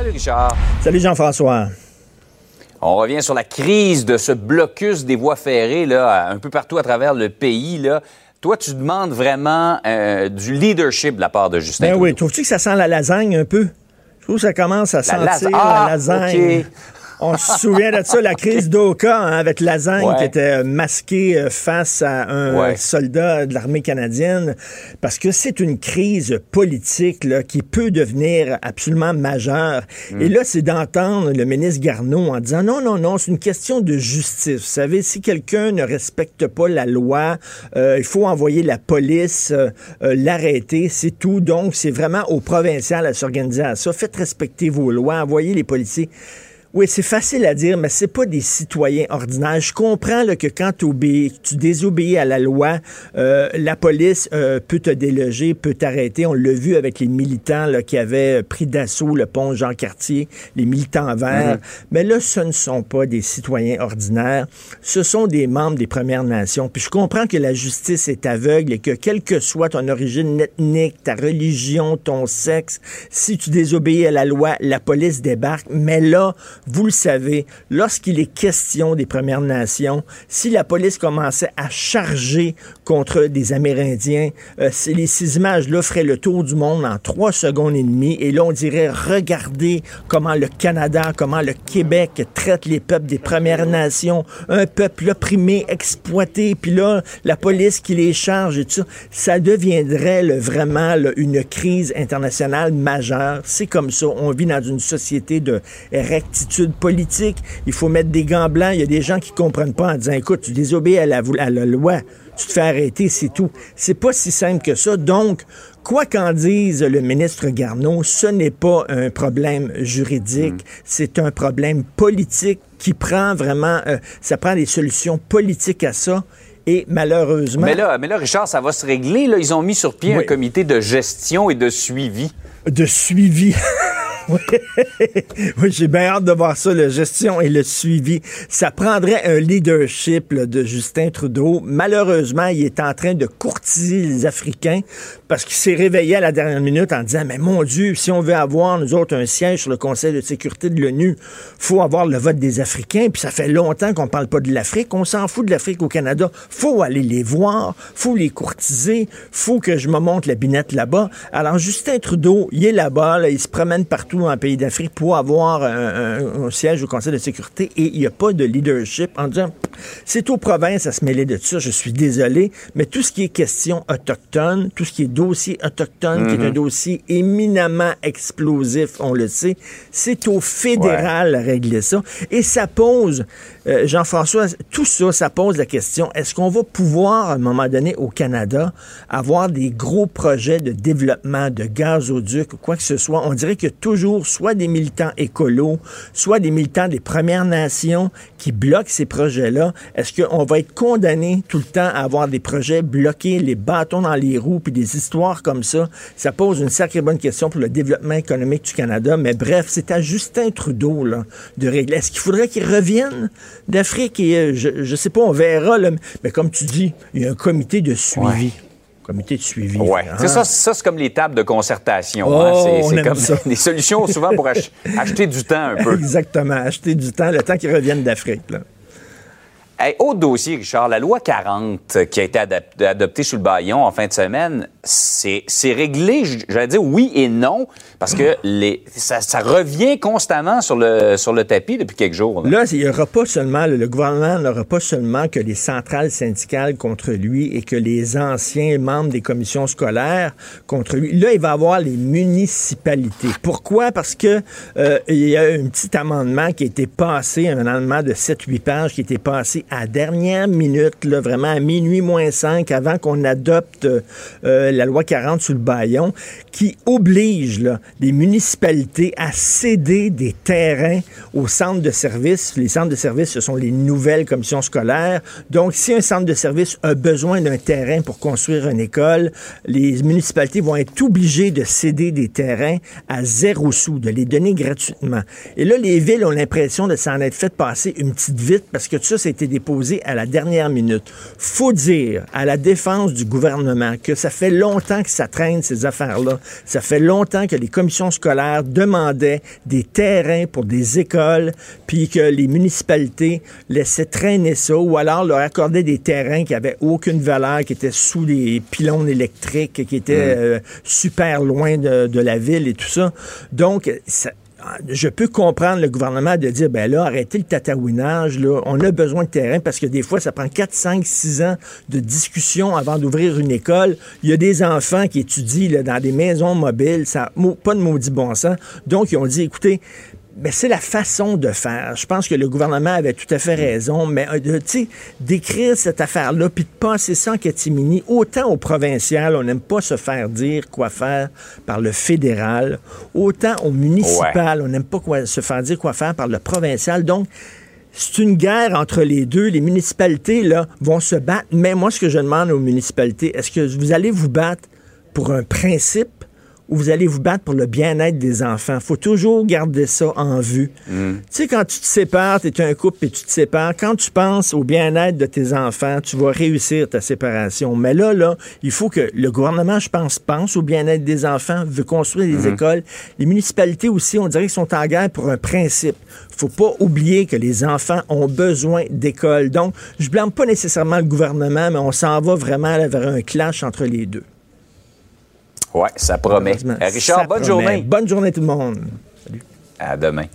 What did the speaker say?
Salut Richard. Salut Jean-François. On revient sur la crise de ce blocus des voies ferrées là, un peu partout à travers le pays. Là. Toi, tu demandes vraiment euh, du leadership de la part de Justin. Ben Trudeau. oui, trouves-tu que ça sent la lasagne un peu? Je trouve que ça commence à sentir la Ah, lasagne. On se souvient de ça, la crise d'Oka hein, avec lasagne Ouais. qui était masquée euh, face à un Ouais. soldat de l'armée canadienne, parce que c'est une crise politique là, qui peut devenir absolument majeure. Mm. Et là, c'est d'entendre le ministre Garneau en disant non, non, non, c'est une question de justice. Vous savez, si quelqu'un ne respecte pas la loi, euh, il faut envoyer la police, euh, euh, l'arrêter, c'est tout. Donc, c'est vraiment au provincial à s'organiser à ça. Faites respecter vos lois, envoyez les policiers. Oui, c'est facile à dire, mais c'est pas des citoyens ordinaires. Je comprends là, que quand tu désobéis à la loi, euh, la police euh, peut te déloger, peut t'arrêter. On l'a vu avec les militants là, qui avaient pris d'assaut le pont Jean-Cartier, les militants verts. Mais là, ce ne sont pas des citoyens ordinaires. Ce sont des membres des Premières Nations. Puis je comprends que la justice est aveugle et que quelle que soit ton origine ethnique, ta religion, ton sexe, si tu désobéis à la loi, la police débarque. Mais là, vous le savez, lorsqu'il est question des Premières Nations, si la police commençait à charger contre des Amérindiens, euh, les, ces images-là feraient le tour du monde en trois secondes et demie. Et là, on dirait, regardez comment le Canada, comment le Québec traite les peuples des Premières Nations, un peuple opprimé, exploité, puis là, la police qui les charge et tout ça, ça deviendrait vraiment une crise internationale majeure. C'est comme ça. On vit dans une société de rectitude politique. Il faut mettre des gants blancs. Il y a des gens qui comprennent pas en disant, écoute, tu désobéis à la, à la loi, tu te fais arrêter, c'est tout. C'est pas si simple que ça. Donc, quoi qu'en dise le ministre Garneau, ce n'est pas un problème juridique, c'est un problème politique qui prend vraiment, euh, ça prend des solutions politiques à ça. Et malheureusement, Mais là, mais là, Richard, ça va se régler. Là. Ils ont mis sur pied Oui. un comité de gestion et de suivi. de suivi. Oui, j'ai bien hâte de voir ça, la gestion et le suivi. Ça prendrait un leadership de Justin Trudeau. Malheureusement, il est en train de courtiser les Africains parce qu'il s'est réveillé à la dernière minute en disant, mais mon Dieu, si on veut avoir, nous autres, un siège sur le Conseil de sécurité de l'ONU, faut avoir le vote des Africains. Puis ça fait longtemps qu'on parle pas de l'Afrique. On s'en fout de l'Afrique au Canada. faut aller les voir, faut les courtiser, faut que je me montre la binette là-bas. Alors, Justin Trudeau, il est là-bas, là, il se promène partout dans le pays d'Afrique pour avoir un, un- un siège au Conseil de sécurité et il n'y a pas de leadership en disant c'est aux provinces à se mêler de ça, je suis désolé, mais tout ce qui est question autochtone, tout ce qui est dossier autochtone, qui est un dossier éminemment explosif, on le sait, c'est au fédéral à régler ça. Et ça pose, euh, Jean-François, tout ça, ça pose la question, est-ce qu'on va pouvoir, à un moment donné, au Canada, avoir des gros projets de développement de gazoduc ou quoi que ce soit? On dirait qu'il y soit des militants écolos, soit des militants des Premières Nations qui bloquent ces projets-là. Est-ce qu'on va être condamné tout le temps à avoir des projets bloqués, les bâtons dans les roues, puis des histoires comme ça? Ça pose une sacrée bonne question pour le développement économique du Canada. Mais bref, c'est à Justin Trudeau de régler. Est-ce qu'il faudrait qu'il revienne d'Afrique? Et euh, je, je sais pas, on verra. Mais comme tu dis, il y a un comité de suivi. Comité de suivi. Ouais. hein? C'est Ça, ça c'est comme les tables de concertation. Oh, hein. C'est- on C'est aime comme ça. des solutions souvent pour ach- acheter du temps un peu. Exactement. Acheter du temps, le temps qu'ils reviennent d'Afrique. Hey, autre dossier, Richard, la loi 40 qui a été adoptée sous le baillon en fin de semaine, c'est réglé, j'allais dire oui et non, parce que les, ça, ça revient constamment sur le, sur le tapis depuis quelques jours. là. Là, il n'y aura pas seulement, le, le gouvernement n'aura pas seulement que les centrales syndicales contre lui et que les anciens membres des commissions scolaires contre lui. Là, il va avoir les municipalités. Pourquoi? Parce que euh, il y a un petit amendement qui a été passé, un amendement de 7-8 pages qui a été passé à la dernière minute, là, vraiment à minuit moins 5, avant qu'on adopte euh, la loi 40 sur le baillon, qui oblige les municipalités à céder des terrains aux centres de services. Les centres de services, ce sont les nouvelles commissions scolaires. Donc, si un centre de service a besoin d'un terrain pour construire une école, les municipalités vont être obligées de céder des terrains à zéro sous, de les donner gratuitement. Et là, les villes ont l'impression de s'en être fait passer une petite vite parce que tout ça, ça a été déposé à la dernière minute. Faut dire à la défense du gouvernement que ça fait longtemps que ça traîne ces affaires-là. Ça fait longtemps que les commissions scolaires demandaient des terrains pour des écoles, puis que les municipalités laissaient traîner ça, ou alors leur accordaient des terrains qui avaient aucune valeur, qui étaient sous des pylônes électriques, qui étaient euh, super loin de, de, la ville et tout ça. Donc, ça, je peux comprendre le gouvernement de dire, ben là, arrêtez le tatouinage, là, on a besoin de terrain parce que des fois, ça prend 4, 5, 6 ans de discussion avant d'ouvrir une école. Il y a des enfants qui étudient dans des maisons mobiles, ça pas de maudit bon sens. Donc, ils ont dit, écoutez, mais c'est la façon de faire. Je pense que le gouvernement avait tout à fait raison, mais euh, tu sais, d'écrire cette affaire-là, puis de passer ça en catimini, autant au provincial, on n'aime pas se faire dire quoi faire par le fédéral, autant au municipal, on n'aime pas quoi, se faire dire quoi faire par le provincial. Donc, c'est une guerre entre les deux. Les municipalités, là, vont se battre. Mais moi, ce que je demande aux municipalités, est-ce que vous allez vous battre pour un principe où vous allez vous battre pour le bien-être des enfants. faut toujours garder ça en vue. Mm. Tu sais, quand tu te sépares, tu es un couple et tu te sépares, quand tu penses au bien-être de tes enfants, tu vas réussir ta séparation. Mais là, là, il faut que le gouvernement, je pense, pense au bien-être des enfants, veut construire des mm-hmm. écoles. Les municipalités aussi, on dirait qu'ils sont en guerre pour un principe. faut pas oublier que les enfants ont besoin d'écoles. Donc, je blâme pas nécessairement le gouvernement, mais on s'en va vraiment vers un clash entre les deux. Oui, ça promet. Richard, bonne journée. Bonne journée tout le monde. Salut. À demain.